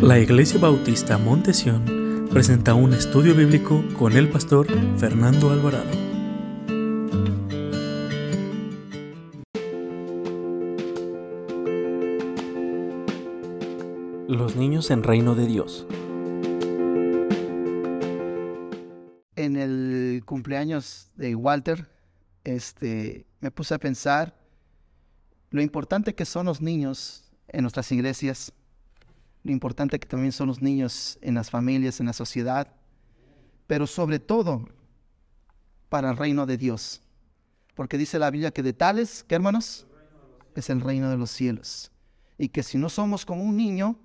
La Iglesia Bautista Montesión presenta un estudio bíblico con el pastor Fernando Alvarado. Los niños en reino de Dios. En el cumpleaños de Walter, este, me puse a pensar lo importante que son los niños en nuestras iglesias, lo importante que también son los niños en las familias, en la sociedad, pero sobre todo para el reino de Dios. Porque dice la Biblia que de tales, ¿qué hermanos? Es el reino de los cielos. Y que si no somos como un niño,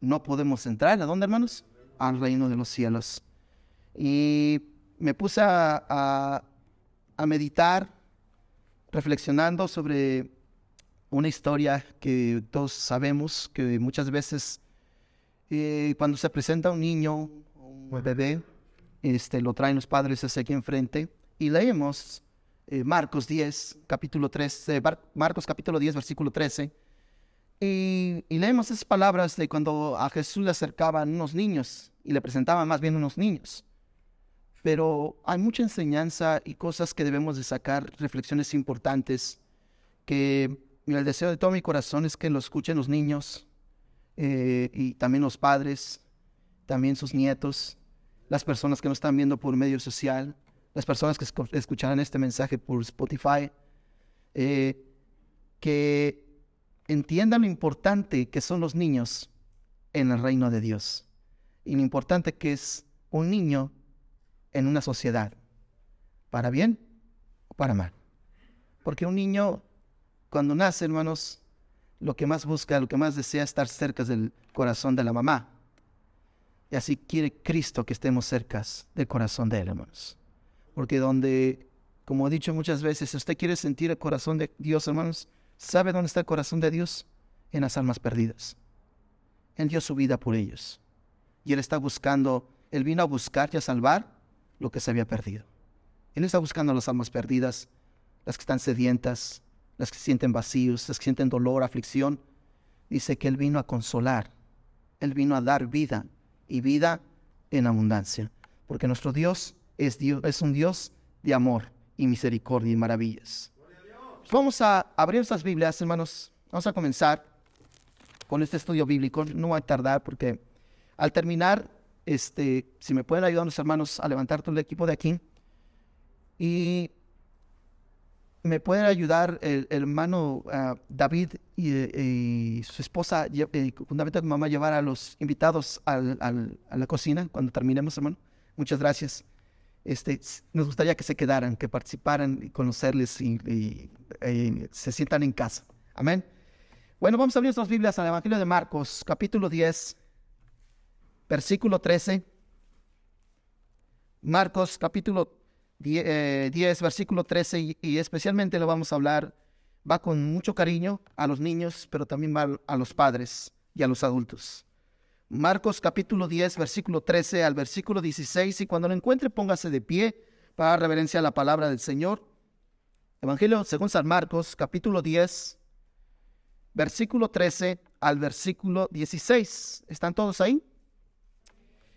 no podemos entrar. ¿A dónde, hermanos? Al reino de los cielos. Y me puse a, a meditar, reflexionando sobre una historia que todos sabemos que muchas veces eh, cuando se presenta un niño, un bebé, este, lo traen los padres hacia aquí enfrente y leemos eh, Marcos 10, capítulo 13, Marcos capítulo 10, versículo 13. Y, y, leemos esas palabras de cuando a Jesús le acercaban unos niños y le presentaban más bien unos niños. Pero hay mucha enseñanza y cosas que debemos de sacar, reflexiones importantes que el deseo de todo mi corazón es que lo escuchen los niños eh, y también los padres, también sus nietos, las personas que nos están viendo por medio social, las personas que escucharán este mensaje por Spotify, eh, que entiendan lo importante que son los niños en el reino de Dios y lo importante que es un niño en una sociedad, para bien o para mal. Porque un niño cuando nace, hermanos, lo que más busca, lo que más desea es estar cerca del corazón de la mamá. Y así quiere Cristo que estemos cerca del corazón de Él, hermanos. Porque donde, como he dicho muchas veces, si usted quiere sentir el corazón de Dios, hermanos, ¿sabe dónde está el corazón de Dios? En las almas perdidas. Él dio su vida por ellos. Y Él está buscando, Él vino a buscar y a salvar lo que se había perdido. Él está buscando las almas perdidas, las que están sedientas, las que sienten vacíos, las que sienten dolor, aflicción. Dice que Él vino a consolar, Él vino a dar vida y vida en abundancia, porque nuestro Dios es, Dios, es un Dios de amor y misericordia y maravillas. Vamos a abrir nuestras Biblias, hermanos. Vamos a comenzar con este estudio bíblico. No va a tardar porque al terminar, este, si me pueden ayudar los hermanos a levantar todo el equipo de aquí. Y me pueden ayudar el, hermano ah, David y, su esposa, eh, juntamente con mamá, llevar a los invitados al, a la cocina cuando terminemos, hermano. Muchas gracias. Este, nos gustaría que se quedaran, que participaran y conocerles y, se sientan en casa. Amén. Bueno, vamos a abrir nuestras Biblias al Evangelio de Marcos, capítulo 10, versículo 13. Marcos, capítulo 10, eh, versículo 13, y, especialmente lo vamos a hablar, va con mucho cariño a los niños, pero también va a los padres y a los adultos. Marcos capítulo 10, versículo 13 al versículo 16, y cuando lo encuentre póngase de pie para reverencia a la palabra del Señor. Evangelio según San Marcos capítulo 10, versículo 13 al versículo 16. ¿Están todos ahí?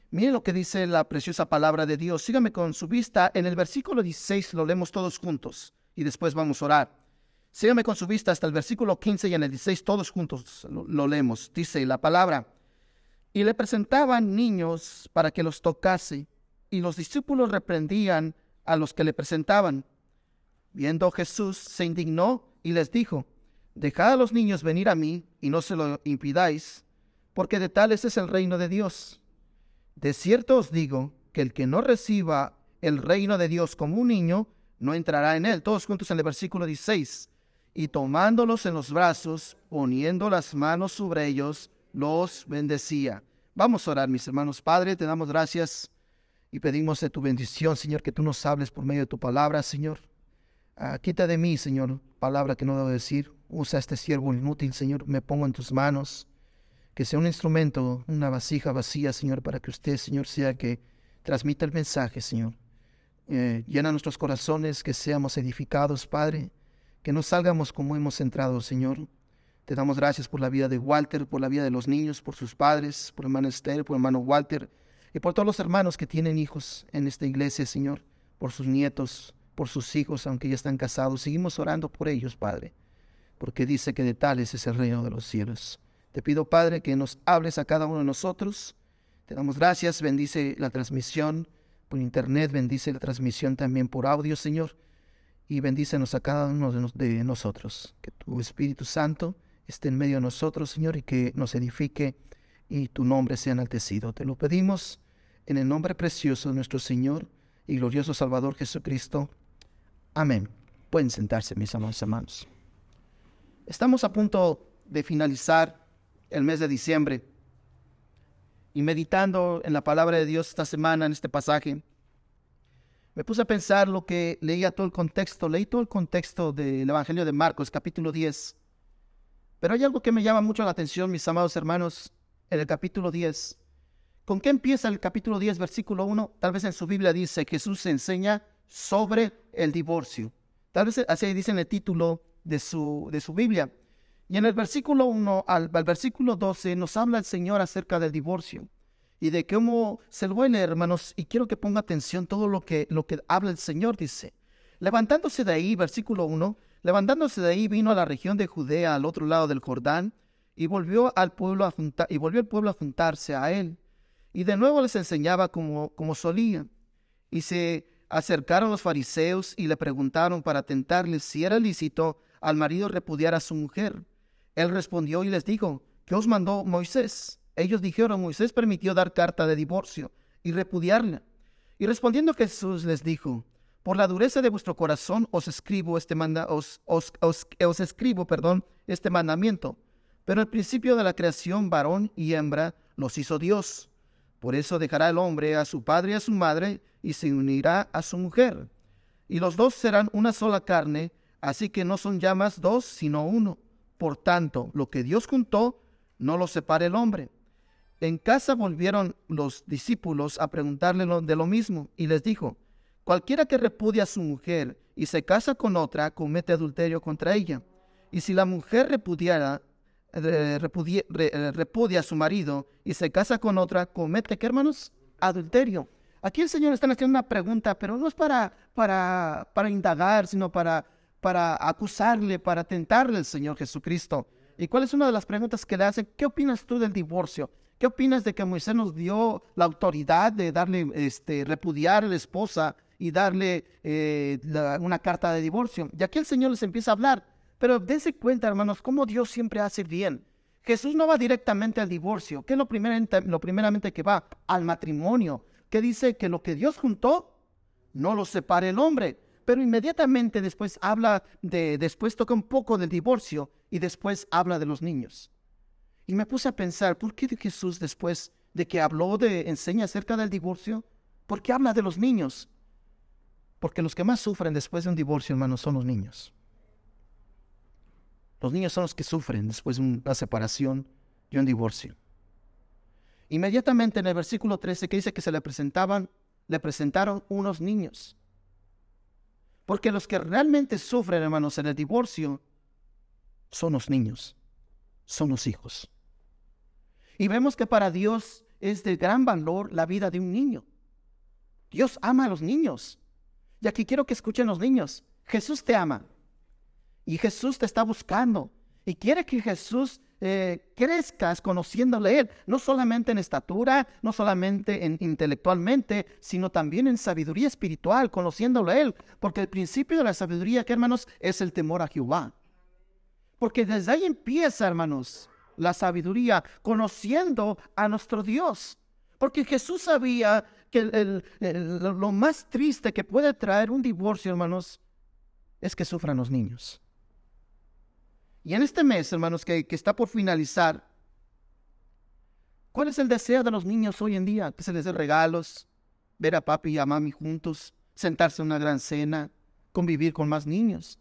Miren lo que dice la preciosa palabra de Dios. Sígame con su vista. En el versículo 16 lo leemos todos juntos y después vamos a orar. Sígame con su vista hasta el versículo 15 y en el 16 todos juntos lo, leemos. Dice la palabra. Y le presentaban niños para que los tocase y los discípulos reprendían a los que le presentaban. Viendo Jesús se indignó y les dijo, Dejad a los niños venir a mí y no se lo impidáis, porque de tales es el reino de Dios. De cierto os digo que el que no reciba el reino de Dios como un niño, no entrará en él. Todos juntos en el versículo 16. Y tomándolos en los brazos, poniendo las manos sobre ellos, los bendecía. Vamos a orar, mis hermanos. Padre, te damos gracias y pedimos de tu bendición, Señor, que tú nos hables por medio de tu palabra, Señor. Ah, quita de mí, Señor, palabra que no debo decir. Usa este siervo inútil, Señor. Me pongo en tus manos que sea un instrumento, una vasija vacía, Señor, para que usted, Señor, sea que transmita el mensaje, Señor. Eh, llena nuestros corazones, que seamos edificados, Padre, que no salgamos como hemos entrado, Señor. Te damos gracias por la vida de Walter, por la vida de los niños, por sus padres, por hermano Esther, por hermano Walter y por todos los hermanos que tienen hijos en esta iglesia, Señor, por sus nietos, por sus hijos, aunque ya están casados. Seguimos orando por ellos, Padre, porque dice que de tales es el reino de los cielos. Te pido, Padre, que nos hables a cada uno de nosotros. Te damos gracias, bendice la transmisión por internet, bendice la transmisión también por audio, Señor, y bendícenos a cada uno de nosotros. Que tu Espíritu Santo esté en medio de nosotros, Señor, y que nos edifique y tu nombre sea enaltecido. Te lo pedimos en el nombre precioso de nuestro Señor y glorioso Salvador Jesucristo. Amén. Pueden sentarse, mis amados hermanos. Estamos a punto de finalizar el mes de diciembre y meditando en la palabra de Dios esta semana, en este pasaje, me puse a pensar lo que leía todo el contexto, leí todo el contexto del Evangelio de Marcos, capítulo 10, pero hay algo que me llama mucho la atención, mis amados hermanos, en el capítulo 10. ¿Con qué empieza el capítulo 10, versículo 1? Tal vez en su Biblia dice, Jesús enseña sobre el divorcio. Tal vez así dice en el título de su, de su Biblia. Y en el versículo 1 al, versículo 12 nos habla el Señor acerca del divorcio y de cómo se leer, hermanos, y quiero que ponga atención todo lo que, lo que habla el Señor, dice. Levantándose de ahí, versículo 1, Levantándose de ahí vino a la región de Judea al otro lado del Jordán y volvió al pueblo a y volvió el pueblo a juntarse a él. Y de nuevo les enseñaba como, como solía. Y se acercaron los fariseos y le preguntaron para tentarle si era lícito al marido repudiar a su mujer. Él respondió y les dijo, ¿qué os mandó Moisés? Ellos dijeron, Moisés permitió dar carta de divorcio y repudiarla. Y respondiendo Jesús les dijo, por la dureza de vuestro corazón os escribo este manda, os, os, escribo, perdón, este mandamiento. Pero el principio de la creación, varón y hembra, los hizo Dios. Por eso dejará el hombre a su padre y a su madre y se unirá a su mujer. Y los dos serán una sola carne, así que no son ya más dos, sino uno. Por tanto, lo que Dios juntó, no lo separe el hombre. En casa volvieron los discípulos a preguntarle de lo mismo, y les dijo, Cualquiera que repudia a su mujer y se casa con otra, comete adulterio contra ella. Y si la mujer repudiara, eh, repudia, a su marido y se casa con otra, comete, ¿qué hermanos? Adulterio. Aquí el Señor está haciendo una pregunta, pero no es para, para, para indagar, sino para, para acusarle, para tentarle al Señor Jesucristo. ¿Y cuál es una de las preguntas que le hacen? ¿Qué opinas tú del divorcio? ¿Qué opinas de que Moisés nos dio la autoridad de darle, este, repudiar a la esposa y darle eh, una carta de divorcio. Y aquí el Señor les empieza a hablar. Pero dense cuenta, hermanos, cómo Dios siempre hace bien. Jesús no va directamente al divorcio, que es lo primeramente, lo primeramente que va al matrimonio, que dice que lo que Dios juntó, no lo separe el hombre. Pero inmediatamente después habla de, después toca un poco del divorcio y después habla de los niños. Y me puse a pensar, ¿por qué Jesús después de que habló de, enseña acerca del divorcio, por qué habla de los niños? Porque los que más sufren después de un divorcio, hermanos, son los niños. Los niños son los que sufren después de una separación y un divorcio. Inmediatamente en el versículo 13 que dice que se le presentaban, le presentaron unos niños. Porque los que realmente sufren, hermanos, en el divorcio son los niños, son los hijos. Y vemos que para Dios es de gran valor la vida de un niño. Dios ama a los niños. Y aquí quiero que escuchen los niños. Jesús te ama. Y Jesús te está buscando. Y quiere que Jesús eh, crezcas conociéndole Él, no solamente en estatura, no solamente en, intelectualmente, sino también en sabiduría espiritual, conociéndole Él. Porque el principio de la sabiduría, que hermanos, es el temor a Jehová. Porque desde ahí empieza, hermanos, la sabiduría, conociendo a nuestro Dios. Porque Jesús sabía que lo más triste que puede traer un divorcio, hermanos, es que sufran los niños. Y en este mes, hermanos, que, está por finalizar, ¿cuál es el deseo de los niños hoy en día? Que se les dé regalos, ver a papi y a mami juntos, sentarse en una gran cena, convivir con más niños.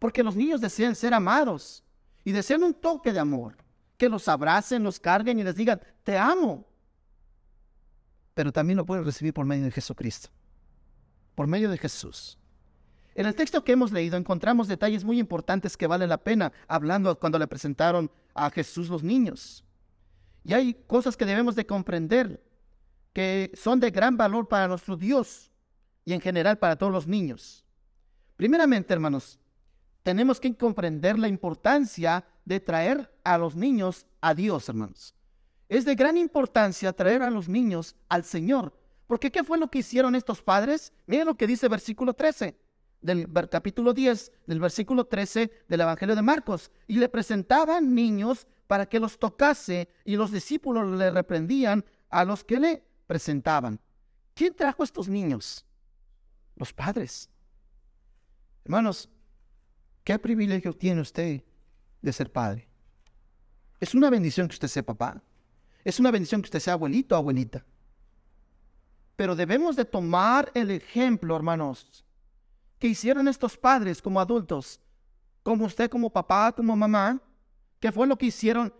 Porque los niños desean ser amados y desean un toque de amor, que los abracen, los carguen y les digan, te amo pero también lo pueden recibir por medio de Jesucristo, por medio de Jesús. En el texto que hemos leído encontramos detalles muy importantes que vale la pena hablando cuando le presentaron a Jesús los niños. Y hay cosas que debemos de comprender que son de gran valor para nuestro Dios y en general para todos los niños. Primeramente, hermanos, tenemos que comprender la importancia de traer a los niños a Dios, hermanos. Es de gran importancia traer a los niños al Señor. Porque ¿qué fue lo que hicieron estos padres? Miren lo que dice versículo 13 del capítulo 10, del versículo 13 del Evangelio de Marcos. Y le presentaban niños para que los tocase y los discípulos le reprendían a los que le presentaban. ¿Quién trajo estos niños? Los padres. Hermanos, ¿qué privilegio tiene usted de ser padre? Es una bendición que usted sea papá. Es una bendición que usted sea abuelito o abuelita. Pero debemos de tomar el ejemplo, hermanos, que hicieron estos padres como adultos, como usted como papá, como mamá, ¿qué fue lo que hicieron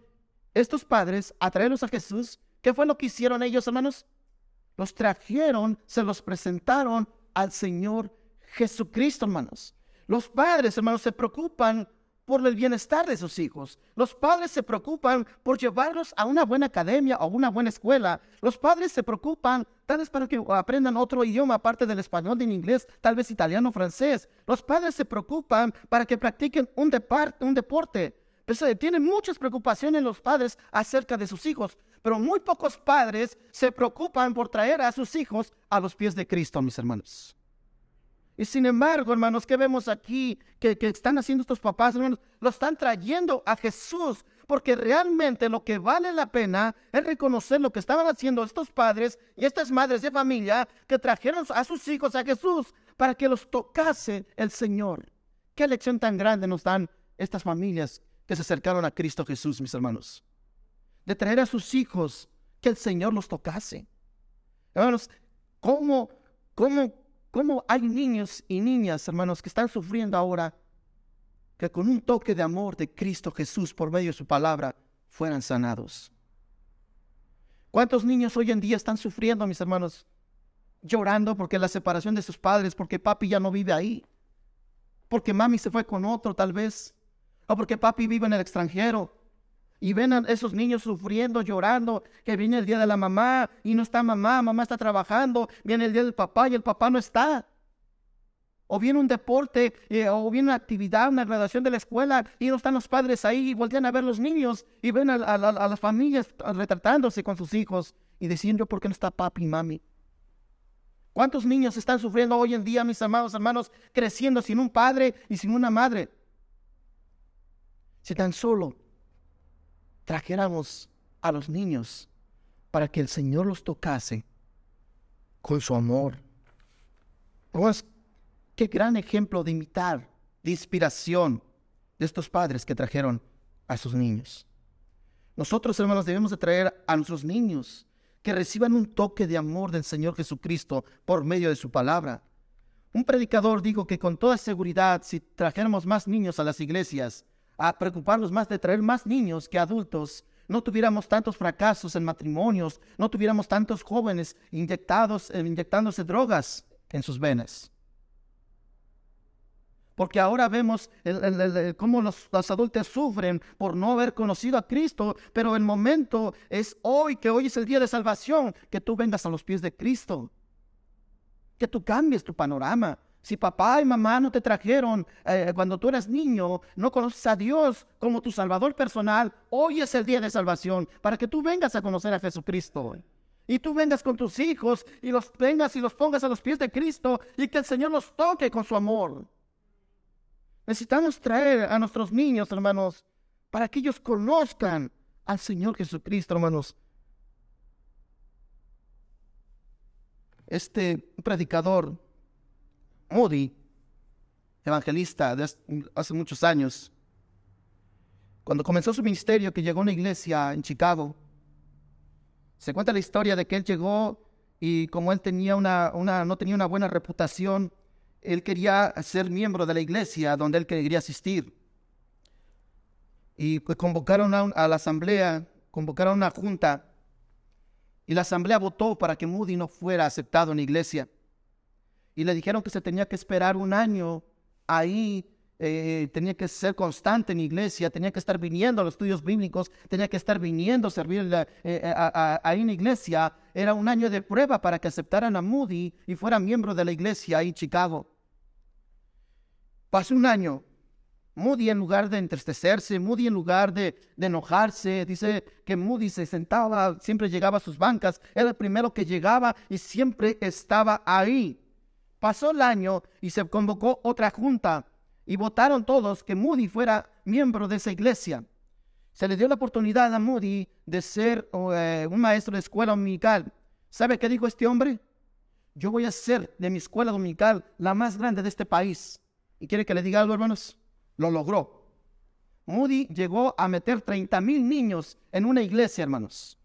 estos padres a traerlos a Jesús? ¿Qué fue lo que hicieron ellos, hermanos? Los trajeron, se los presentaron al Señor Jesucristo, hermanos. Los padres, hermanos, se preocupan por el bienestar de sus hijos. Los padres se preocupan por llevarlos a una buena academia o una buena escuela. Los padres se preocupan tal vez para que aprendan otro idioma aparte del español, del inglés, tal vez italiano, francés. Los padres se preocupan para que practiquen un, un deporte. Pues, tienen muchas preocupaciones los padres acerca de sus hijos, pero muy pocos padres se preocupan por traer a sus hijos a los pies de Cristo, mis hermanos. Y sin embargo, hermanos, ¿qué vemos aquí? Que, están haciendo estos papás, hermanos, lo están trayendo a Jesús, porque realmente lo que vale la pena es reconocer lo que estaban haciendo estos padres y estas madres de familia que trajeron a sus hijos a Jesús para que los tocase el Señor. Qué lección tan grande nos dan estas familias que se acercaron a Cristo Jesús, mis hermanos. De traer a sus hijos que el Señor los tocase. Hermanos, ¿cómo, cómo ¿Cómo hay niños y niñas, hermanos, que están sufriendo ahora que con un toque de amor de Cristo Jesús por medio de su palabra fueran sanados? ¿Cuántos niños hoy en día están sufriendo, mis hermanos? Llorando porque la separación de sus padres, porque papi ya no vive ahí, porque mami se fue con otro tal vez, o porque papi vive en el extranjero, y ven a esos niños sufriendo, llorando, que viene el día de la mamá y no está mamá, mamá está trabajando, viene el día del papá y el papá no está. O viene un deporte, eh, o viene una actividad, una graduación de la escuela, y no están los padres ahí, y a ver los niños, y ven a, las familias retratándose con sus hijos, y diciendo, ¿por qué no está papi y mami? ¿Cuántos niños están sufriendo hoy en día, mis amados hermanos, creciendo sin un padre y sin una madre? Si tan solo trajéramos a los niños para que el Señor los tocase con su amor. Pues, qué gran ejemplo de imitar, de inspiración de estos padres que trajeron a sus niños. Nosotros, hermanos, debemos de traer a nuestros niños que reciban un toque de amor del Señor Jesucristo por medio de su palabra. Un predicador dijo que con toda seguridad, si trajéramos más niños a las iglesias, a preocuparnos más de traer más niños que adultos, no tuviéramos tantos fracasos en matrimonios, no tuviéramos tantos jóvenes inyectados, eh, inyectándose drogas en sus venas. Porque ahora vemos cómo los, adultos sufren por no haber conocido a Cristo, pero el momento es hoy, que hoy es el día de salvación, que tú vengas a los pies de Cristo, que tú cambies tu panorama, si papá y mamá no te trajeron eh, cuando tú eras niño, no conoces a Dios como tu Salvador personal, hoy es el día de salvación para que tú vengas a conocer a Jesucristo. Y tú vengas con tus hijos y los vengas y los pongas a los pies de Cristo y que el Señor los toque con su amor. Necesitamos traer a nuestros niños, hermanos, para que ellos conozcan al Señor Jesucristo, hermanos. Este predicador Moody, evangelista de hace muchos años, cuando comenzó su ministerio, que llegó a una iglesia en Chicago, se cuenta la historia de que él llegó y como él tenía una, una, no tenía una buena reputación, él quería ser miembro de la iglesia donde él quería asistir. Y pues convocaron a, la asamblea, convocaron a una junta, y la asamblea votó para que Moody no fuera aceptado en la iglesia. y le dijeron que se tenía que esperar un año ahí eh, tenía que ser constante en iglesia, tenía que estar viniendo a los estudios bíblicos, tenía que estar viniendo a servir eh, ahí en iglesia. Era un año de prueba para que aceptaran a Moody y fuera miembro de la iglesia ahí en Chicago. Pasó un año. Moody en lugar de entristecerse, Moody en lugar de, de, enojarse, dice que Moody se sentaba, siempre llegaba a sus bancas, era el primero que llegaba y siempre estaba ahí. Pasó el año y se convocó otra junta y votaron todos que Moody fuera miembro de esa iglesia. Se le dio la oportunidad a Moody de ser eh, un maestro de escuela dominical. ¿Sabe qué dijo este hombre? Yo voy a ser de mi escuela dominical la más grande de este país. ¿Y quiere que le diga algo, hermanos? Lo logró. Moody llegó a meter 30 mil niños en una iglesia, hermanos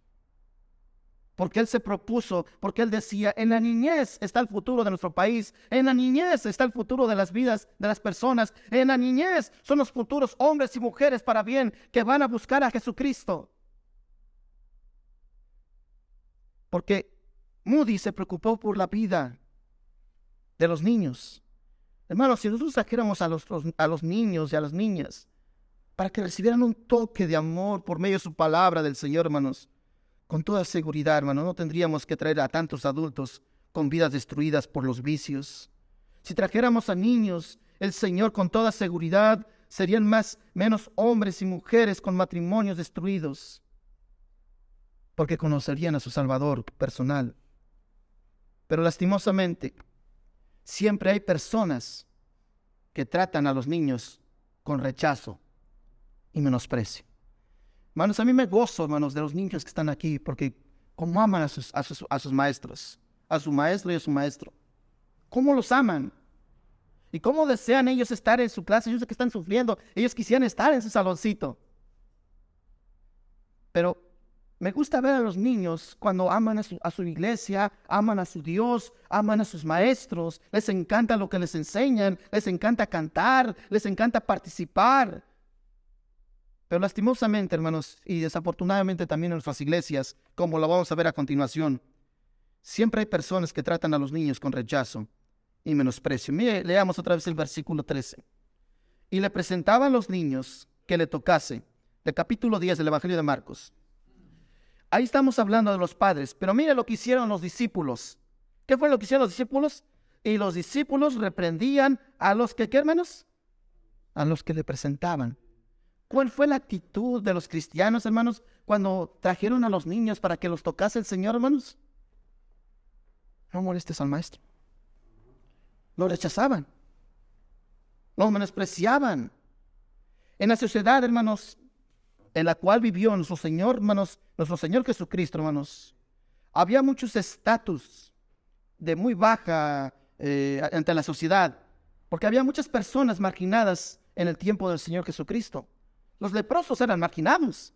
porque él se propuso, porque él decía, en la niñez está el futuro de nuestro país, en la niñez está el futuro de las vidas de las personas, en la niñez son los futuros hombres y mujeres para bien que van a buscar a Jesucristo. Porque Moody se preocupó por la vida de los niños. Hermanos, si nosotros trajéramos a los, a los niños y a las niñas para que recibieran un toque de amor por medio de su palabra del Señor, hermanos, con toda seguridad, hermano, no tendríamos que traer a tantos adultos con vidas destruidas por los vicios. Si trajéramos a niños, el Señor con toda seguridad serían más menos hombres y mujeres con matrimonios destruidos, porque conocerían a su Salvador personal. Pero lastimosamente, siempre hay personas que tratan a los niños con rechazo y menosprecio. Hermanos, a mí me gozo, hermanos, de los niños que están aquí, porque cómo aman a sus, maestros, a su maestro y a su maestro. ¿Cómo los aman? ¿Y cómo desean ellos estar en su clase? Ellos que están sufriendo, ellos quisieran estar en su saloncito. Pero me gusta ver a los niños cuando aman a su, iglesia, aman a su Dios, aman a sus maestros, les encanta lo que les enseñan, les encanta cantar, les encanta participar. Pero lastimosamente, hermanos, y desafortunadamente también en nuestras iglesias, como lo vamos a ver a continuación, siempre hay personas que tratan a los niños con rechazo y menosprecio. Mire, leamos otra vez el versículo 13. Y le presentaban los niños que le tocase, del capítulo 10 del Evangelio de Marcos. Ahí estamos hablando de los padres, pero mire lo que hicieron los discípulos. ¿Qué fue lo que hicieron los discípulos? Y los discípulos reprendían a los que, ¿qué hermanos? A los que le presentaban. ¿Cuál fue la actitud de los cristianos, hermanos, cuando trajeron a los niños para que los tocase el Señor, hermanos? No molestes al maestro. Lo rechazaban. Lo menospreciaban. En la sociedad, hermanos, en la cual vivió nuestro Señor, hermanos, nuestro Señor Jesucristo, hermanos, había muchos estatus de muy baja eh, ante la sociedad, porque había muchas personas marginadas en el tiempo del Señor Jesucristo. Los leprosos eran marginados.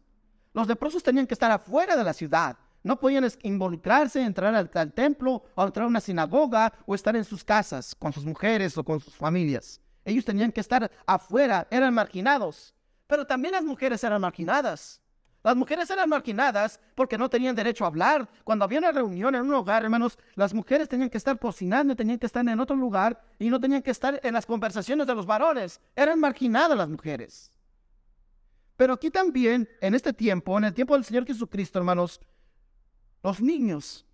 Los leprosos tenían que estar afuera de la ciudad. No podían involucrarse, entrar al, templo o entrar a una sinagoga o estar en sus casas con sus mujeres o con sus familias. Ellos tenían que estar afuera, eran marginados. Pero también las mujeres eran marginadas. Las mujeres eran marginadas porque no tenían derecho a hablar. Cuando había una reunión en un hogar, hermanos, las mujeres tenían que estar cocinando, tenían que estar en otro lugar y no tenían que estar en las conversaciones de los varones. Eran marginadas las mujeres. Pero aquí también, en este tiempo, en el tiempo del Señor Jesucristo, hermanos, los niños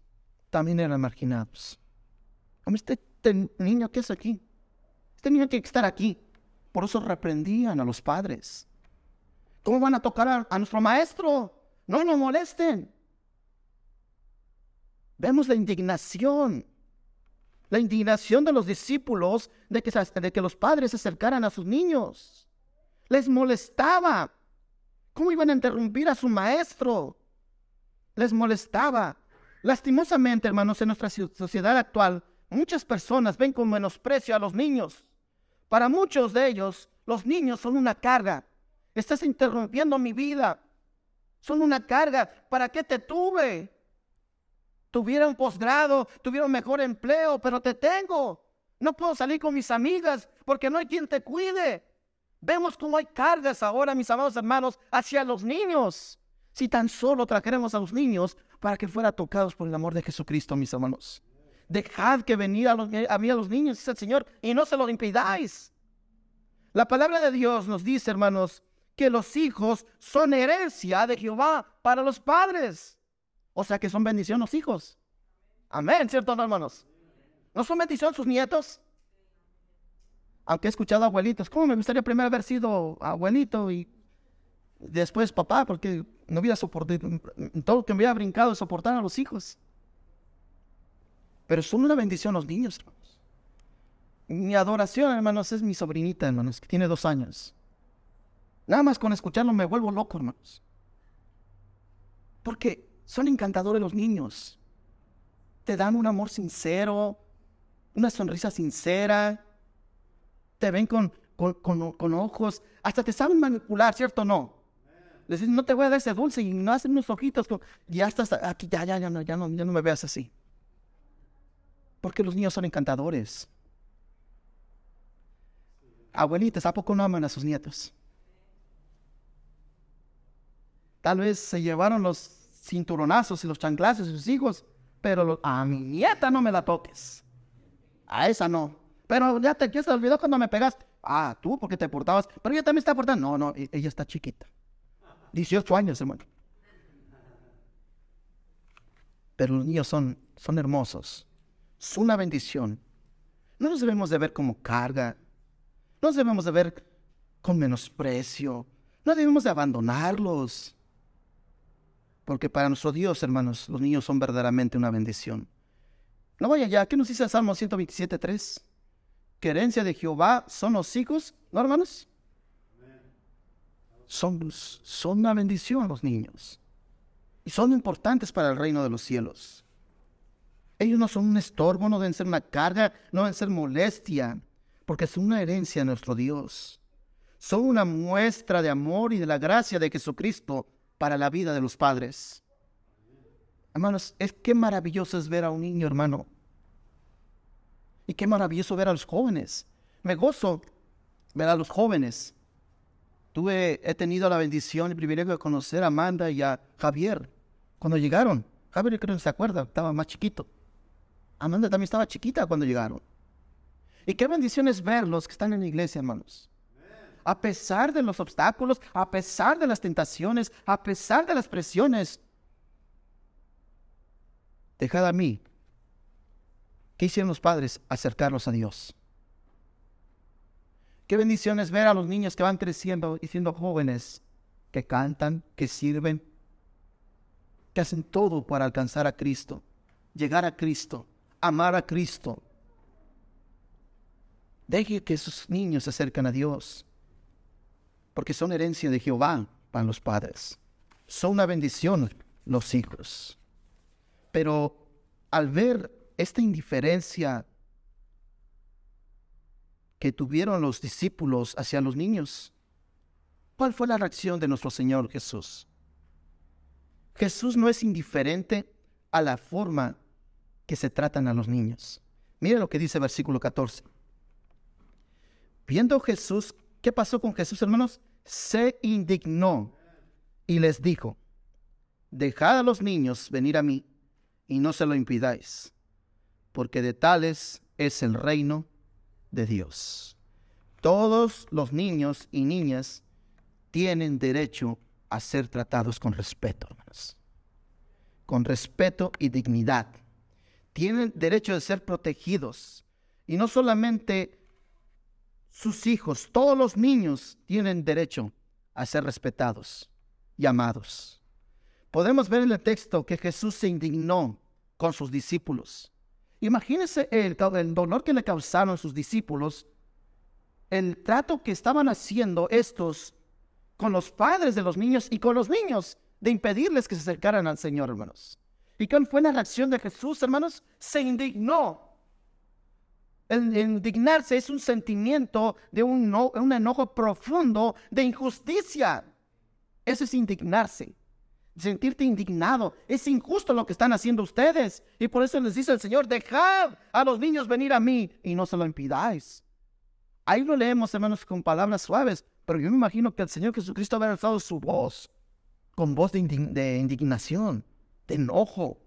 también eran marginados. Este, este niño, ¿qué es aquí? Este niño tiene que estar aquí. Por eso reprendían a los padres. ¿Cómo van a tocar a, nuestro maestro? No nos molesten. Vemos la indignación, la indignación de los discípulos de que, de que los padres se acercaran a sus niños. Les molestaba ¿Cómo iban a interrumpir a su maestro? Les molestaba. Lastimosamente, hermanos, en nuestra sociedad actual, muchas personas ven con menosprecio a los niños. Para muchos de ellos, los niños son una carga. Estás interrumpiendo mi vida. Son una carga. ¿Para qué te tuve? Tuviera un posgrado, tuviera un mejor empleo, pero te tengo. No puedo salir con mis amigas porque no hay quien te cuide. Vemos cómo hay cargas ahora, mis amados hermanos, hacia los niños. Si tan solo trajéramos a los niños para que fueran tocados por el amor de Jesucristo, mis hermanos. dejad que venir a, a mí a los niños, dice el Señor, y no se lo impidáis. La palabra de Dios nos dice, hermanos, que los hijos son herencia de Jehová para los padres. O sea que son bendición los hijos. Amén, ¿cierto, hermanos? ¿No son bendición sus nietos? Aunque he escuchado abuelitos, ¿cómo me gustaría primero haber sido abuelito y después papá? Porque no hubiera soportado, todo lo que me hubiera brincado soportar a los hijos. Pero son una bendición los niños, hermanos. Mi adoración, hermanos, es mi sobrinita, hermanos, que tiene dos años. Nada más con escucharlo me vuelvo loco, hermanos. Porque son encantadores los niños. Te dan un amor sincero, una sonrisa sincera. Te ven con, con, ojos. Hasta te saben manipular, ¿cierto o no? Les dicen, no te voy a dar ese dulce y no hacen unos ojitos. ya estás aquí, ya, ya, ya, no, ya, no, ya no me veas así. Porque los niños son encantadores. Abuelitas, ¿a poco no aman a sus nietos? Tal vez se llevaron los cinturonazos y los chanclazos de sus hijos, pero a mi nieta no me la toques. A esa no. Pero ya te se olvidó cuando me pegaste. Ah, tú porque te portabas. Pero ella también está portando. No, no, e-, ella está chiquita. 18 años, hermano. Pero los niños son, son hermosos. Es una bendición. No nos debemos de ver como carga. No nos debemos de ver con menosprecio. No debemos de abandonarlos. Porque para nuestro Dios, hermanos, los niños son verdaderamente una bendición. No vaya ya, ¿qué nos dice el Salmo 127.3? Que herencia de Jehová son los hijos, ¿no, hermanos? Son, son una bendición los niños. Y son importantes para el reino de los cielos. Ellos no son un estorbo, no deben ser una carga, no deben ser molestia, porque son una herencia de nuestro Dios. Son una muestra de amor y de la gracia de Jesucristo para la vida de los padres. Hermanos, es que maravilloso es ver a un niño, hermano. Y qué maravilloso ver a los jóvenes. Me gozo ver a los jóvenes. Tuve, he tenido la bendición y privilegio de conocer a Amanda y a Javier cuando llegaron. Javier creo que se acuerda, estaba más chiquito. Amanda también estaba chiquita cuando llegaron. Y qué bendición es verlos que están en la iglesia, hermanos a pesar de los obstáculos, a pesar de las tentaciones, a pesar de las presiones. Dejad a mí. ¿Qué hicieron los padres? Acercarlos a Dios. Qué bendición es ver a los niños que van creciendo y siendo jóvenes, que cantan, que sirven, que hacen todo para alcanzar a Cristo, llegar a Cristo, amar a Cristo. Deje que esos niños se acerquen a Dios porque son herencia de Jehová para los padres. Son una bendición los hijos. Pero al ver esta indiferencia que tuvieron los discípulos hacia los niños, ¿cuál fue la reacción de nuestro Señor Jesús? Jesús no es indiferente a la forma que se tratan a los niños. Mire lo que dice el versículo 14. Viendo Jesús, ¿qué pasó con Jesús, hermanos? Se indignó y les dijo, dejad a los niños venir a mí y no se lo impidáis, porque de tales es el reino de Dios. Todos los niños y niñas tienen derecho a ser tratados con respeto, hermanos. Con respeto y dignidad. Tienen derecho de ser protegidos. Y no solamente sus hijos, todos los niños tienen derecho a ser respetados y amados. Podemos ver en el texto que Jesús se indignó con sus discípulos. Imagínense el, el dolor que le causaron sus discípulos, el trato que estaban haciendo estos con los padres de los niños y con los niños de impedirles que se acercaran al Señor, hermanos. ¿Y cuál fue la reacción de Jesús, hermanos? Se indignó el indignarse es un sentimiento de un, enojo profundo de injusticia. Eso es indignarse. Sentirte indignado. Es injusto lo que están haciendo ustedes. Y por eso les dice el Señor, dejad a los niños venir a mí y no se lo impidáis. Ahí lo leemos, hermanos, con palabras suaves. Pero yo me imagino que el Señor Jesucristo había alzado su voz con voz de, de indignación, de enojo.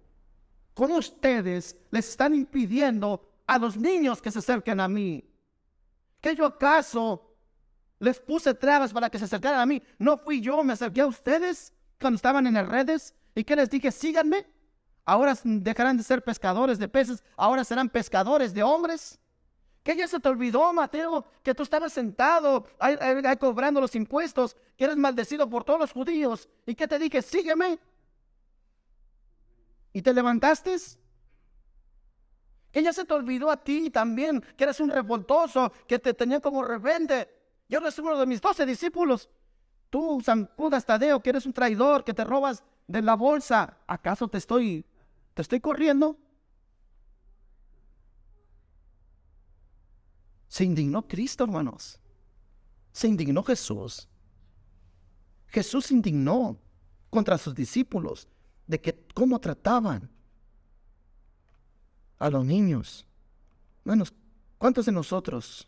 ¿Cómo ustedes les están impidiendo a los niños que se acerquen a mí? ¿Que yo acaso les puse trabas para que se acercaran a mí? ¿No fui yo, me acerqué a ustedes cuando estaban en las redes? ¿Y que les dije? Síganme. Ahora dejarán de ser pescadores de peces, ahora serán pescadores de hombres. ¿Qué ya se te olvidó, Mateo, que tú estabas sentado ahí, cobrando los impuestos, que eres maldecido por todos los judíos. ¿Y qué te dije? Sígueme. ¿Y te levantaste? Que ya se te olvidó a ti también, que eres un revoltoso, que te tenía como rebelde. Yo no soy uno de mis doce discípulos. Tú, San Tadeo, que eres un traidor, que te robas de la bolsa. ¿Acaso te estoy, te estoy corriendo? Se indignó Cristo, hermanos. Se indignó Jesús. Jesús se indignó contra sus discípulos de que cómo trataban a los niños. Bueno, ¿cuántos de nosotros,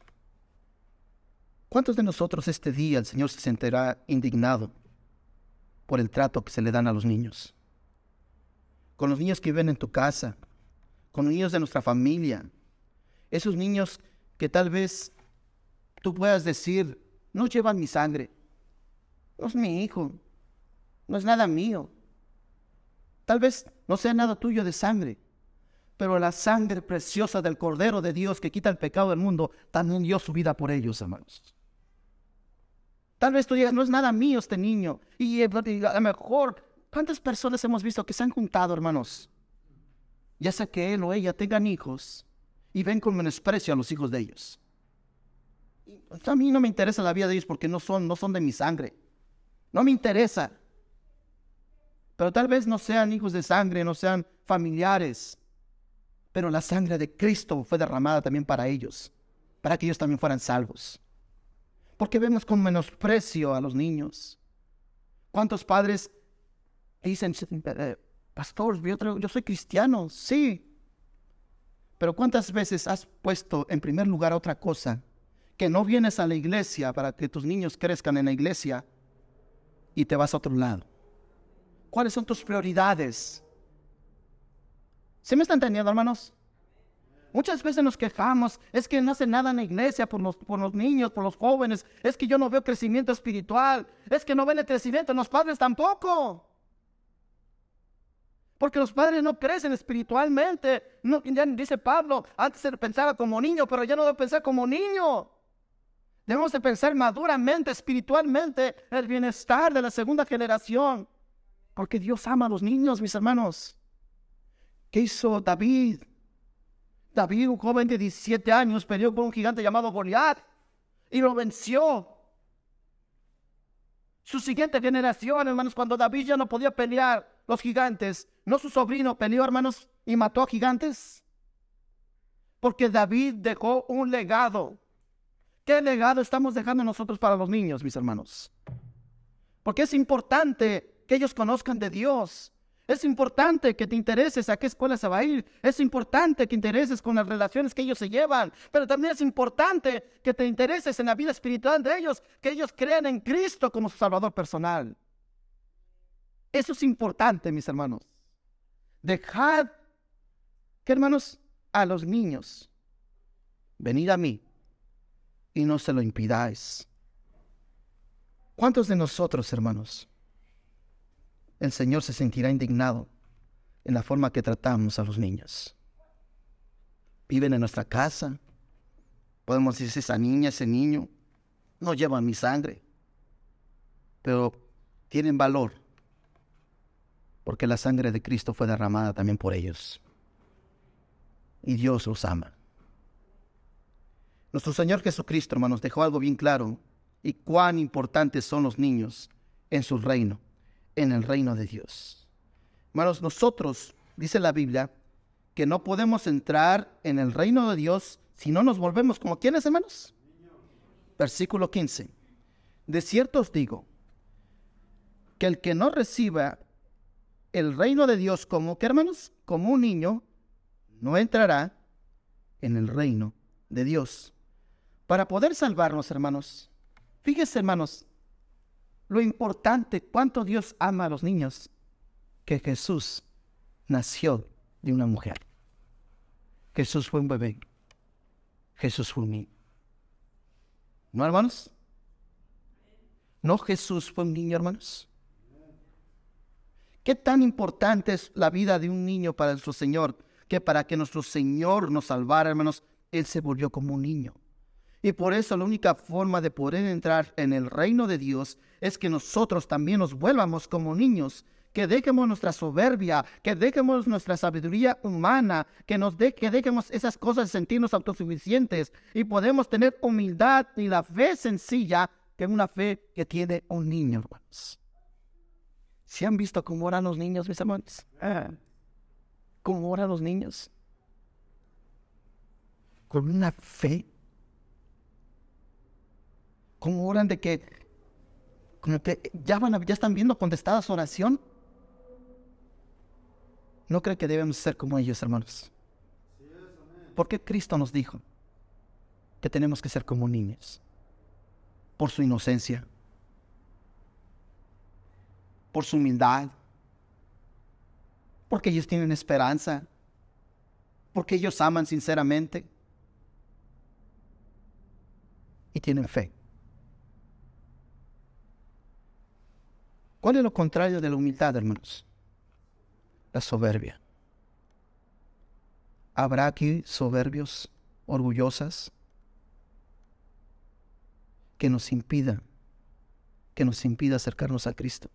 cuántos de nosotros este día el Señor se sentirá indignado por el trato que se le dan a los niños? Con los niños que viven en tu casa, con los niños de nuestra familia, esos niños que tal vez tú puedas decir, no llevan mi sangre, no es mi hijo, no es nada mío. Tal vez no sea nada tuyo de sangre, pero la sangre preciosa del Cordero de Dios que quita el pecado del mundo también dio su vida por ellos, hermanos. Tal vez tú digas, no es nada mío este niño. Y a lo mejor, ¿cuántas personas hemos visto que se han juntado, hermanos? Ya sea que él o ella tengan hijos y ven con menosprecio a los hijos de ellos. A mí no me interesa la vida de ellos porque no son, no son de mi sangre. No me interesa. Pero tal vez no sean hijos de sangre, no sean familiares. Pero la sangre de Cristo fue derramada también para ellos, para que ellos también fueran salvos. Porque vemos con menosprecio a los niños. ¿Cuántos padres dicen, eh, pastor, yo soy cristiano? Sí, pero ¿cuántas veces has puesto en primer lugar otra cosa? Que no vienes a la iglesia para que tus niños crezcan en la iglesia y te vas a otro lado. ¿Cuáles son tus prioridades? ¿Se me está entendiendo, hermanos? Muchas veces nos quejamos, es que no hace nada en la iglesia por los, por los niños, por los jóvenes, es que yo no veo crecimiento espiritual, es que no ven el crecimiento en los padres tampoco. Porque los padres no crecen espiritualmente. No, ya dice Pablo, antes se pensaba como niño, pero ya no debe pensar como niño. Debemos de pensar maduramente, espiritualmente, el bienestar de la segunda generación. Porque Dios ama a los niños, mis hermanos. ¿Qué hizo David? David, un joven de 17 años, peleó con un gigante llamado Goliat y lo venció. Su siguiente generación, hermanos, cuando David ya no podía pelear los gigantes, ¿no su sobrino peleó, hermanos, y mató a gigantes? Porque David dejó un legado. ¿Qué legado estamos dejando nosotros para los niños, mis hermanos? Porque es importante que ellos conozcan de Dios. Es importante que te intereses a qué escuela se va a ir. Es importante que te intereses con las relaciones que ellos se llevan. Pero también es importante que te intereses en la vida espiritual de ellos, que ellos crean en Cristo como su Salvador personal. Eso es importante, mis hermanos. Dejad que, hermanos, a los niños, venid a mí y no se lo impidáis. ¿Cuántos de nosotros, hermanos, el Señor se sentirá indignado en la forma que tratamos a los niños. Viven en nuestra casa. Podemos decir, esa niña, ese niño, no llevan mi sangre, pero tienen valor, porque la sangre de Cristo fue derramada también por ellos. Y Dios los ama. Nuestro Señor Jesucristo, hermanos, dejó algo bien claro y cuán importantes son los niños en su reino en el reino de Dios. Hermanos, nosotros, dice la Biblia, que no podemos entrar en el reino de Dios si no nos volvemos como quienes, hermanos. Versículo 15. De cierto os digo que el que no reciba el reino de Dios como que, hermanos, como un niño, no entrará en el reino de Dios. Para poder salvarnos, hermanos, fíjese, hermanos, lo importante, cuánto Dios ama a los niños, que Jesús nació de una mujer. Jesús fue un bebé. Jesús fue un niño. ¿No, hermanos? ¿No Jesús fue un niño, hermanos? ¿Qué tan importante es la vida de un niño para nuestro Señor? Que para que nuestro Señor nos salvara, hermanos, Él se volvió como un niño. Y por eso la única forma de poder entrar en el reino de Dios es que nosotros también nos vuelvamos como niños, que dejemos nuestra soberbia, que dejemos nuestra sabiduría humana, que nos de, que dejemos esas cosas de sentirnos autosuficientes y podemos tener humildad y la fe sencilla que es una fe que tiene un niño, hermanos. ¿Se han visto cómo oran los niños, mis hermanos? ¿Cómo oran los niños? Con una fe ¿Cómo oran de que, como que ya, van ya están viendo contestada su oración? No creo que debemos ser como ellos, hermanos. ¿Por qué Cristo nos dijo que tenemos que ser como niños? Por su inocencia, por su humildad, porque ellos tienen esperanza, porque ellos aman sinceramente y tienen fe. ¿Cuál es lo contrario de la humildad, hermanos? La soberbia. ¿Habrá aquí soberbios, orgullosas, que nos impida, que nos impida acercarnos a Cristo?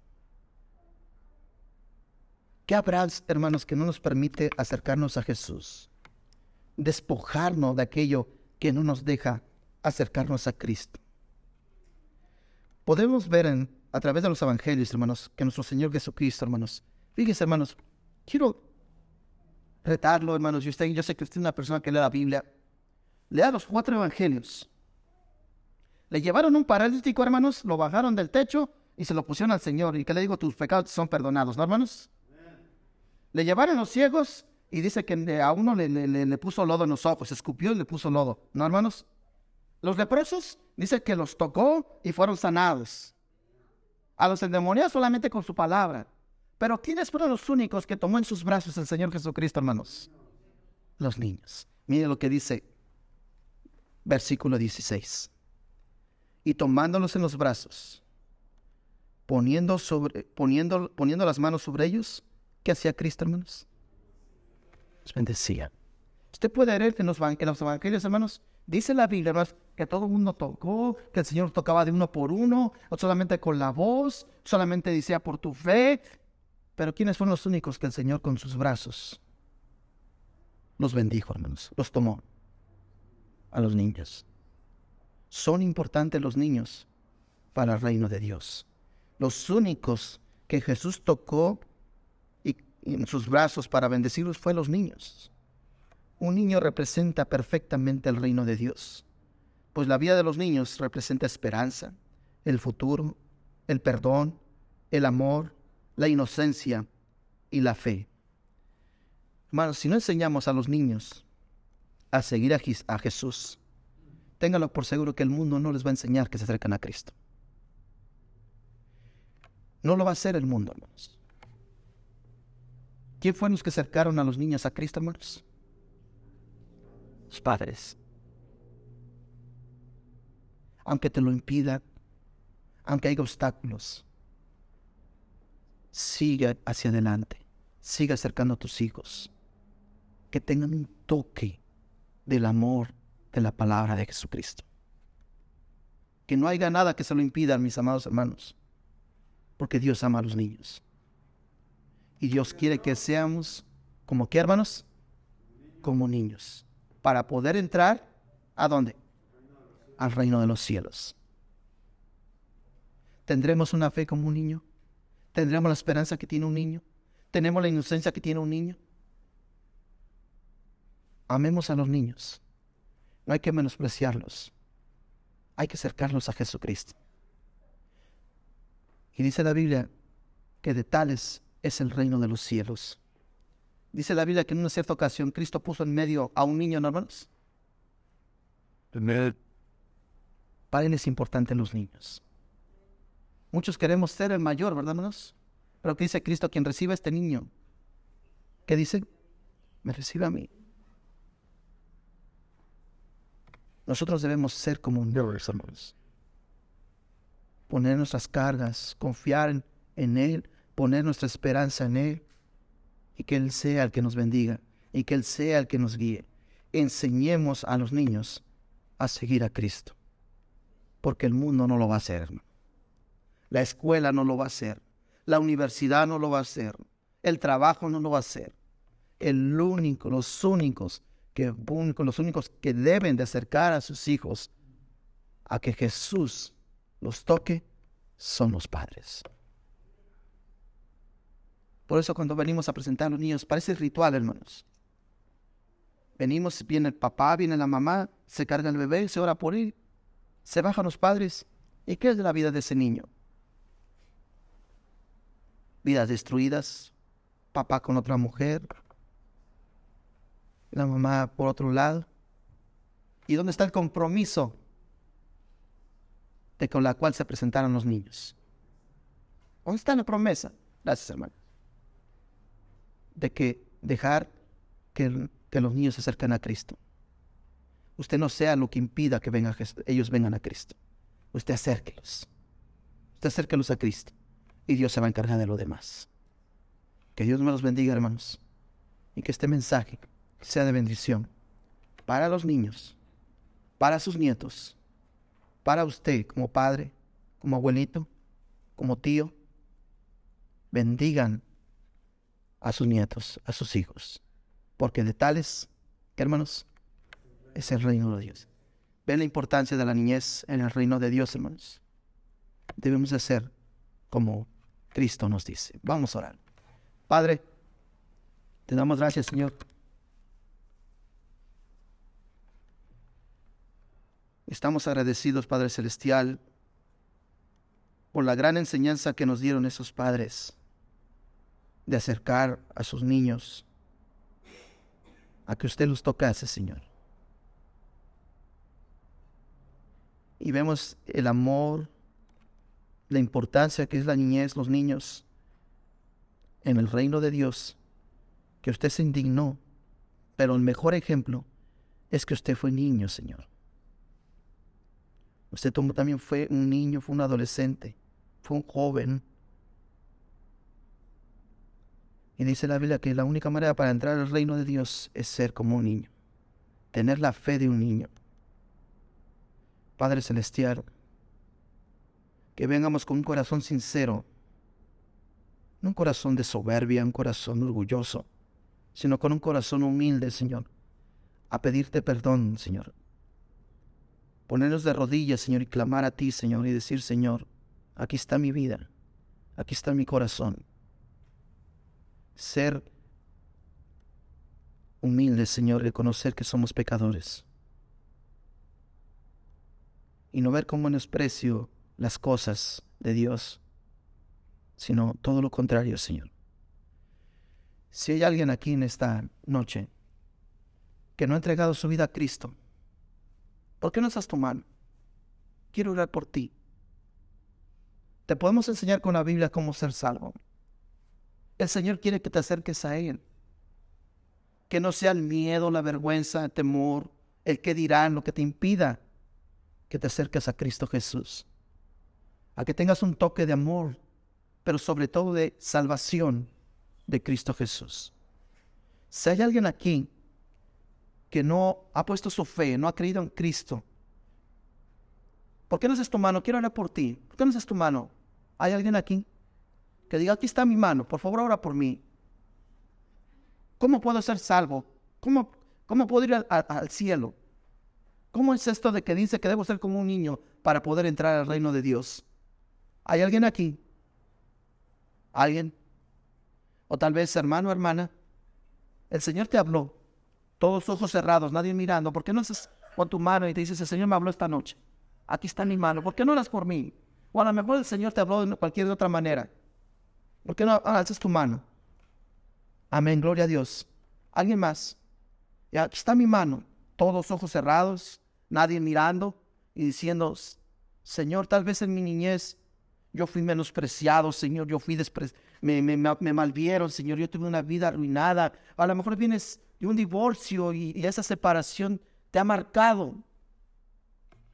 ¿Qué habrá, hermanos, que no nos permite acercarnos a Jesús? Despojarnos de aquello que no nos deja acercarnos a Cristo. Podemos ver en a través de los evangelios, hermanos, que nuestro Señor Jesucristo, hermanos. Fíjense, hermanos, quiero retarlo, hermanos, y yo sé que usted es una persona que lee la Biblia. Lea los cuatro evangelios. Le llevaron un paralítico, hermanos, lo bajaron del techo y se lo pusieron al Señor. Y que le digo, tus pecados son perdonados, ¿no, hermanos? Le llevaron los ciegos y dice que a uno le, le, puso lodo en los ojos, escupió y le puso lodo, ¿no, hermanos? Los leprosos, dice que los tocó y fueron sanados a los endemoniados solamente con su palabra. Pero ¿quiénes fueron los únicos que tomó en sus brazos el Señor Jesucristo, hermanos? Los niños. Mire lo que dice versículo 16. Y tomándolos en los brazos, poniendo, sobre, poniendo, poniendo las manos sobre ellos, ¿qué hacía Cristo, hermanos? Los bendecía. Usted puede leer en los, en los evangelios, hermanos, Dice la Biblia, hermanos, que todo el mundo tocó, que el Señor tocaba de uno por uno, o solamente con la voz, solamente decía por tu fe. Pero ¿quiénes fueron los únicos que el Señor con sus brazos los bendijo, hermanos? Los tomó a los niños. Son importantes los niños para el reino de Dios. Los únicos que Jesús tocó y, en sus brazos para bendecirlos fue los niños. Un niño representa perfectamente el reino de Dios, pues la vida de los niños representa esperanza, el futuro, el perdón, el amor, la inocencia y la fe. Hermanos, si no enseñamos a los niños a seguir a, Jesús, ténganlo por seguro que el mundo no les va a enseñar que se acercan a Cristo. No lo va a hacer el mundo, hermanos. ¿Quién fueron los que acercaron a los niños a Cristo, hermanos? padres. Aunque te lo impida, aunque haya obstáculos, sigue hacia adelante, sigue acercando a tus hijos, que tengan un toque del amor de la palabra de Jesucristo. Que no haya nada que se lo impida, mis amados hermanos, porque Dios ama a los niños. Y Dios quiere que seamos como que hermanos, como niños para poder entrar a dónde? Al reino de los cielos. ¿Tendremos una fe como un niño? ¿Tendremos la esperanza que tiene un niño? ¿Tenemos la inocencia que tiene un niño? Amemos a los niños. No hay que menospreciarlos. Hay que acercarlos a Jesucristo. Y dice la Biblia que de tales es el reino de los cielos. Dice la Biblia que en una cierta ocasión Cristo puso en medio a un niño, ¿no? Para él es importante los niños. Muchos queremos ser el mayor, ¿verdad, hermanos? Pero ¿qué dice Cristo? Quien recibe a este niño, ¿qué dice? me recibe a mí. Nosotros debemos ser como un Dios, hermanos. Poner nuestras cargas, confiar en, Él, poner nuestra esperanza en Él y que Él sea el que nos bendiga y que Él sea el que nos guíe. Enseñemos a los niños a seguir a Cristo, porque el mundo no lo va a hacer. La escuela no lo va a hacer, la universidad no lo va a hacer, el trabajo no lo va a hacer. El único, los únicos que los únicos que deben de acercar a sus hijos a que Jesús los toque son los padres. Por eso cuando venimos a presentar a los niños, parece ritual, hermanos. Venimos, viene el papá, viene la mamá, se carga el bebé, se ora por él, se bajan los padres. ¿Y qué es de la vida de ese niño? Vidas destruidas, papá con otra mujer, la mamá por otro lado. ¿Y dónde está el compromiso de con la cual se presentaron los niños? ¿Dónde está la promesa? Gracias, hermano. De que dejar que, que los niños se acerquen a Cristo. Usted no sea lo que impida que venga, ellos vengan a Cristo. Usted acérquelos. Usted acérquelos a Cristo. Y Dios se va a encargar de lo demás. Que Dios me los bendiga, hermanos. Y que este mensaje sea de bendición para los niños, para sus nietos, para usted como padre, como abuelito, como tío. Bendigan a sus nietos, a sus hijos, porque de tales, hermanos, es el reino de Dios. Ven la importancia de la niñez en el reino de Dios, hermanos. Debemos de ser como Cristo nos dice. Vamos a orar. Padre, te damos gracias, Señor. Estamos agradecidos, Padre Celestial, por la gran enseñanza que nos dieron esos padres de acercar a sus niños a que usted los tocase, Señor. Y vemos el amor, la importancia que es la niñez, los niños, en el reino de Dios, que usted se indignó, pero el mejor ejemplo es que usted fue niño, Señor. Usted también fue un niño, fue un adolescente, fue un joven. Y dice la Biblia que la única manera para entrar al reino de Dios es ser como un niño, tener la fe de un niño. Padre Celestial, que vengamos con un corazón sincero, no un corazón de soberbia, un corazón orgulloso, sino con un corazón humilde, Señor, a pedirte perdón, Señor, ponernos de rodillas, Señor, y clamar a ti, Señor, y decir, Señor, aquí está mi vida, aquí está mi corazón. Ser humilde, Señor, reconocer que somos pecadores. Y no ver como menosprecio las cosas de Dios, sino todo lo contrario, Señor. Si hay alguien aquí en esta noche que no ha entregado su vida a Cristo, ¿Por qué no estás tu mano? Quiero orar por ti. Te podemos enseñar con la Biblia cómo ser salvo. El Señor quiere que te acerques a Él. Que no sea el miedo, la vergüenza, el temor, el que dirán, lo que te impida que te acerques a Cristo Jesús. A que tengas un toque de amor, pero sobre todo de salvación de Cristo Jesús. Si hay alguien aquí que no ha puesto su fe, no ha creído en Cristo, ¿por qué no haces tu mano? Quiero orar por ti. ¿Por qué no haces tu mano? ¿Hay alguien aquí que diga, aquí está mi mano, por favor ora por mí? ¿Cómo puedo ser salvo? ¿Cómo, cómo puedo ir al cielo? ¿Cómo es esto de que dice que debo ser como un niño para poder entrar al reino de Dios? ¿Hay alguien aquí? ¿Alguien? O tal vez hermano, hermana. El Señor te habló todos ojos cerrados, nadie mirando. ¿Por qué no haces con tu mano y te dices, el Señor me habló esta noche? Aquí está mi mano. ¿Por qué no oras por mí? O a lo mejor el Señor te habló de cualquier otra manera. ¿Por qué no haces tu mano? Amén, gloria a Dios. ¿Alguien más? Ya está mi mano. Todos ojos cerrados, nadie mirando y diciendo, Señor, tal vez en mi niñez yo fui menospreciado, Señor, yo fui despreciado, me, malvieron, Señor, yo tuve una vida arruinada. A lo mejor vienes y un divorcio y, y esa separación te ha marcado.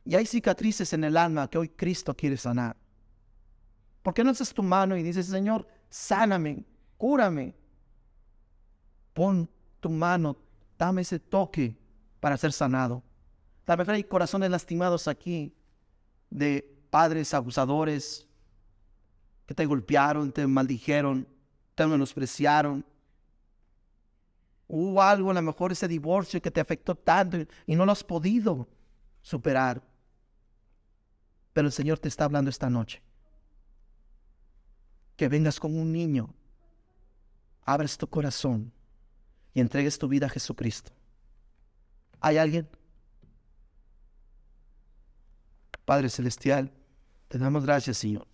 Y hay cicatrices en el alma que hoy Cristo quiere sanar. ¿Por qué no haces tu mano y dices, Señor, sáname, cúrame? Pon tu mano, dame ese toque para ser sanado. Tal vez hay corazones lastimados aquí de padres abusadores que te golpearon, te maldijeron, te menospreciaron. Hubo algo, a lo mejor ese divorcio que te afectó tanto y no lo has podido superar. Pero el Señor te está hablando esta noche. Que vengas como un niño, abres tu corazón y entregues tu vida a Jesucristo. ¿Hay alguien? Padre Celestial, te damos gracias, Señor.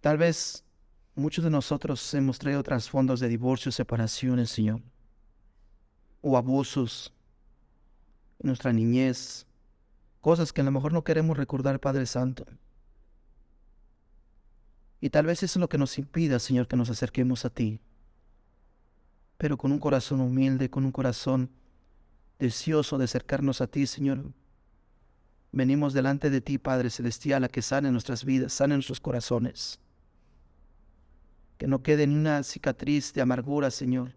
Tal vez muchos de nosotros hemos traído trasfondos de divorcios, separaciones, Señor, o abusos en nuestra niñez, cosas que a lo mejor no queremos recordar, Padre Santo. Y tal vez eso es lo que nos impida, Señor, que nos acerquemos a ti. Pero con un corazón humilde, con un corazón deseoso de acercarnos a ti, Señor. Venimos delante de ti, Padre Celestial, a que sane nuestras vidas, sane nuestros corazones. Que no quede ni una cicatriz de amargura, Señor,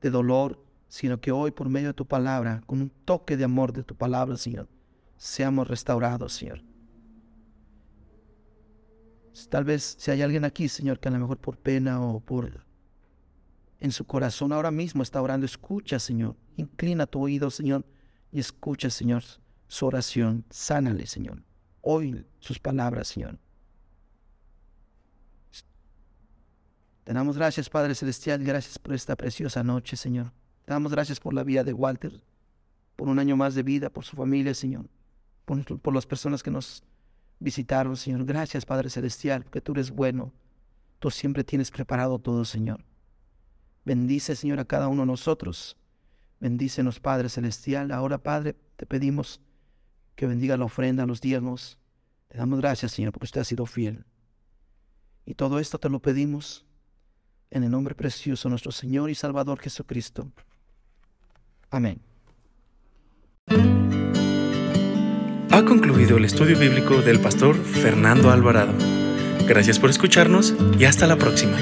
de dolor, sino que hoy por medio de tu palabra, con un toque de amor de tu palabra, Señor, seamos restaurados, Señor. Tal vez si hay alguien aquí, Señor, que a lo mejor por pena o por en su corazón ahora mismo está orando, escucha, Señor. Inclina tu oído, Señor, y escucha, Señor, su oración. Sánale, Señor. Oye sus palabras, Señor. Te damos gracias, Padre Celestial, gracias por esta preciosa noche, Señor. Te damos gracias por la vida de Walter, por un año más de vida, por su familia, Señor, por, por las personas que nos visitaron, Señor. Gracias, Padre Celestial, porque tú eres bueno. Tú siempre tienes preparado todo, Señor. Bendice, Señor, a cada uno de nosotros. Bendícenos, Padre Celestial. Ahora, Padre, te pedimos que bendiga la ofrenda, los diezmos. Te damos gracias, Señor, porque usted ha sido fiel. Y todo esto te lo pedimos en el nombre precioso de nuestro Señor y Salvador Jesucristo. Amén. Ha concluido el estudio bíblico del pastor Fernando Alvarado. Gracias por escucharnos y hasta la próxima.